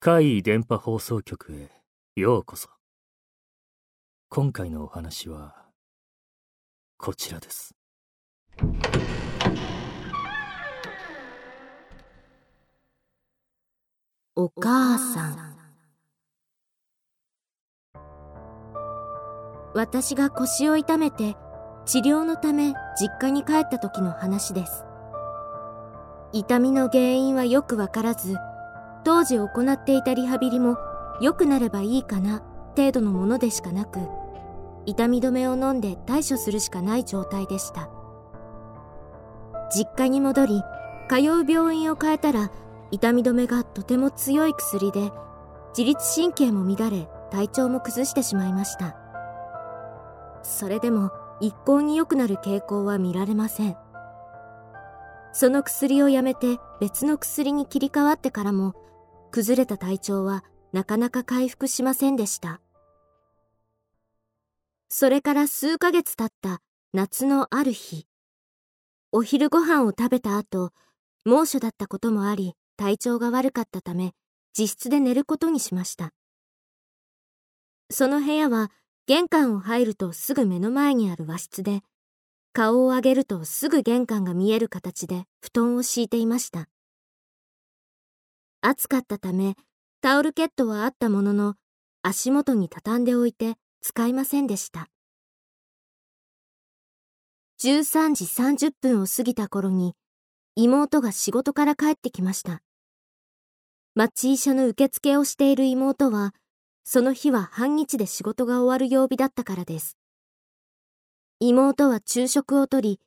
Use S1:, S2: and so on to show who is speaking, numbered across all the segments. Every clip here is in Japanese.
S1: 怪異電波放送局へようこそ。今回のお話は、こちらです。
S2: お母さん。私が腰を痛めて治療のため実家に帰った時の話です。痛みの原因はよくわからず、当時行っていたリハビリも良くなればいいかな程度のものでしかなく、痛み止めを飲んで対処するしかない状態でした。実家に戻り、通う病院を変えたら、痛み止めがとても強い薬で、自律神経も乱れ、体調も崩してしまいました。それでも、一向に良くなる傾向は見られません。その薬をやめて別の薬に切り替わってからも、崩れた体調はなかなか回復しませんでした。それから数ヶ月経った夏のある日、お昼ご飯を食べた後、猛暑だったこともあり、体調が悪かったため、自室で寝ることにしました。その部屋は玄関を入るとすぐ目の前にある和室で、顔を上げるとすぐ玄関が見える形で布団を敷いていました。暑かったため、タオルケットはあったものの、足元に畳んでおいて使いませんでした。13時30分を過ぎた頃に、妹が仕事から帰ってきました。町医者の受付をしている妹は、その日は半日で仕事が終わる曜日だったからです。妹は昼食をとり、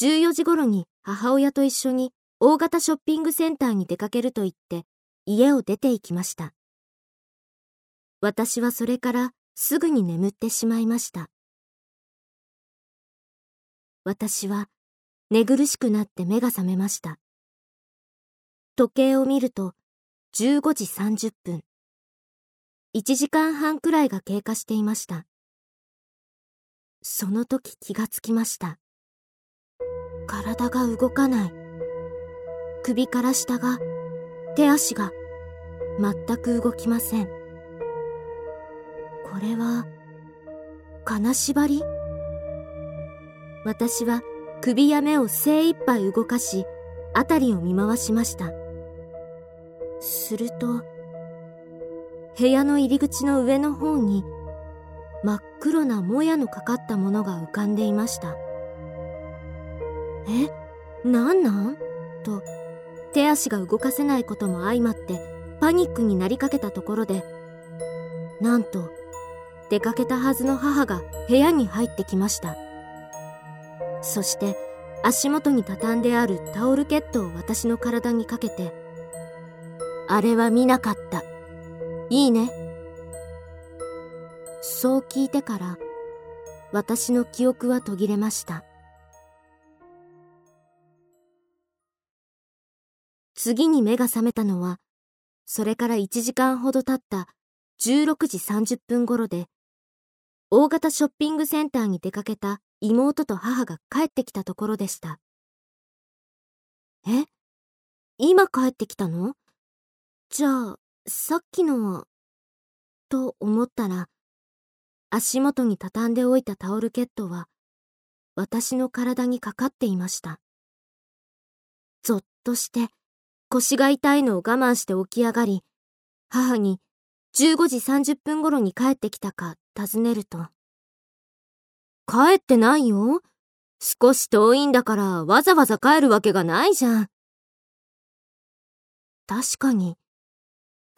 S2: 14時頃に母親と一緒に大型ショッピングセンターに出かけると言って家を出て行きました。私はそれからすぐに眠ってしまいました。私は寝苦しくなって目が覚めました。時計を見ると15時30分。1時間半くらいが経過していました。その時気がつきました。体が動かない。首から下が、手足が、全く動きません。これは、金縛り？私は首や目を精一杯動かし、辺りを見回しました。すると、部屋の入り口の上の方に真っ黒なもやのかかったものが浮かんでいました。え、なんなん？と手足が動かせないことも相まってパニックになりかけたところで、なんと出かけたはずの母が部屋に入ってきました。そして足元に畳んであるタオルケットを私の体にかけて、あれは見なかった。いいね。そう聞いてから、私の記憶は途切れました。次に目が覚めたのは、それから1時間ほど経った16時30分頃で、大型ショッピングセンターに出かけた妹と母が帰ってきたところでした。え？今帰ってきたの？じゃあ、さっきのは、と思ったら、足元に畳んでおいたタオルケットは、私の体にかかっていました。ぞっとして、腰が痛いのを我慢して起き上がり、母に15時30分頃に帰ってきたか尋ねると、帰ってないよ。少し遠いんだからわざわざ帰るわけがないじゃん。確かに、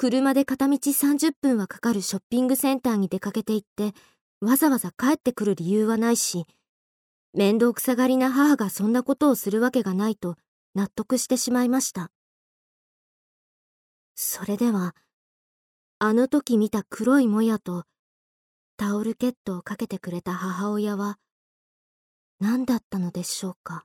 S2: 車で片道30分はかかるショッピングセンターに出かけて行って、わざわざ帰ってくる理由はないし、面倒くさがりな母がそんなことをするわけがないと納得してしまいました。それでは、あの時見た黒いもやと、タオルケットをかけてくれた母親は、何だったのでしょうか。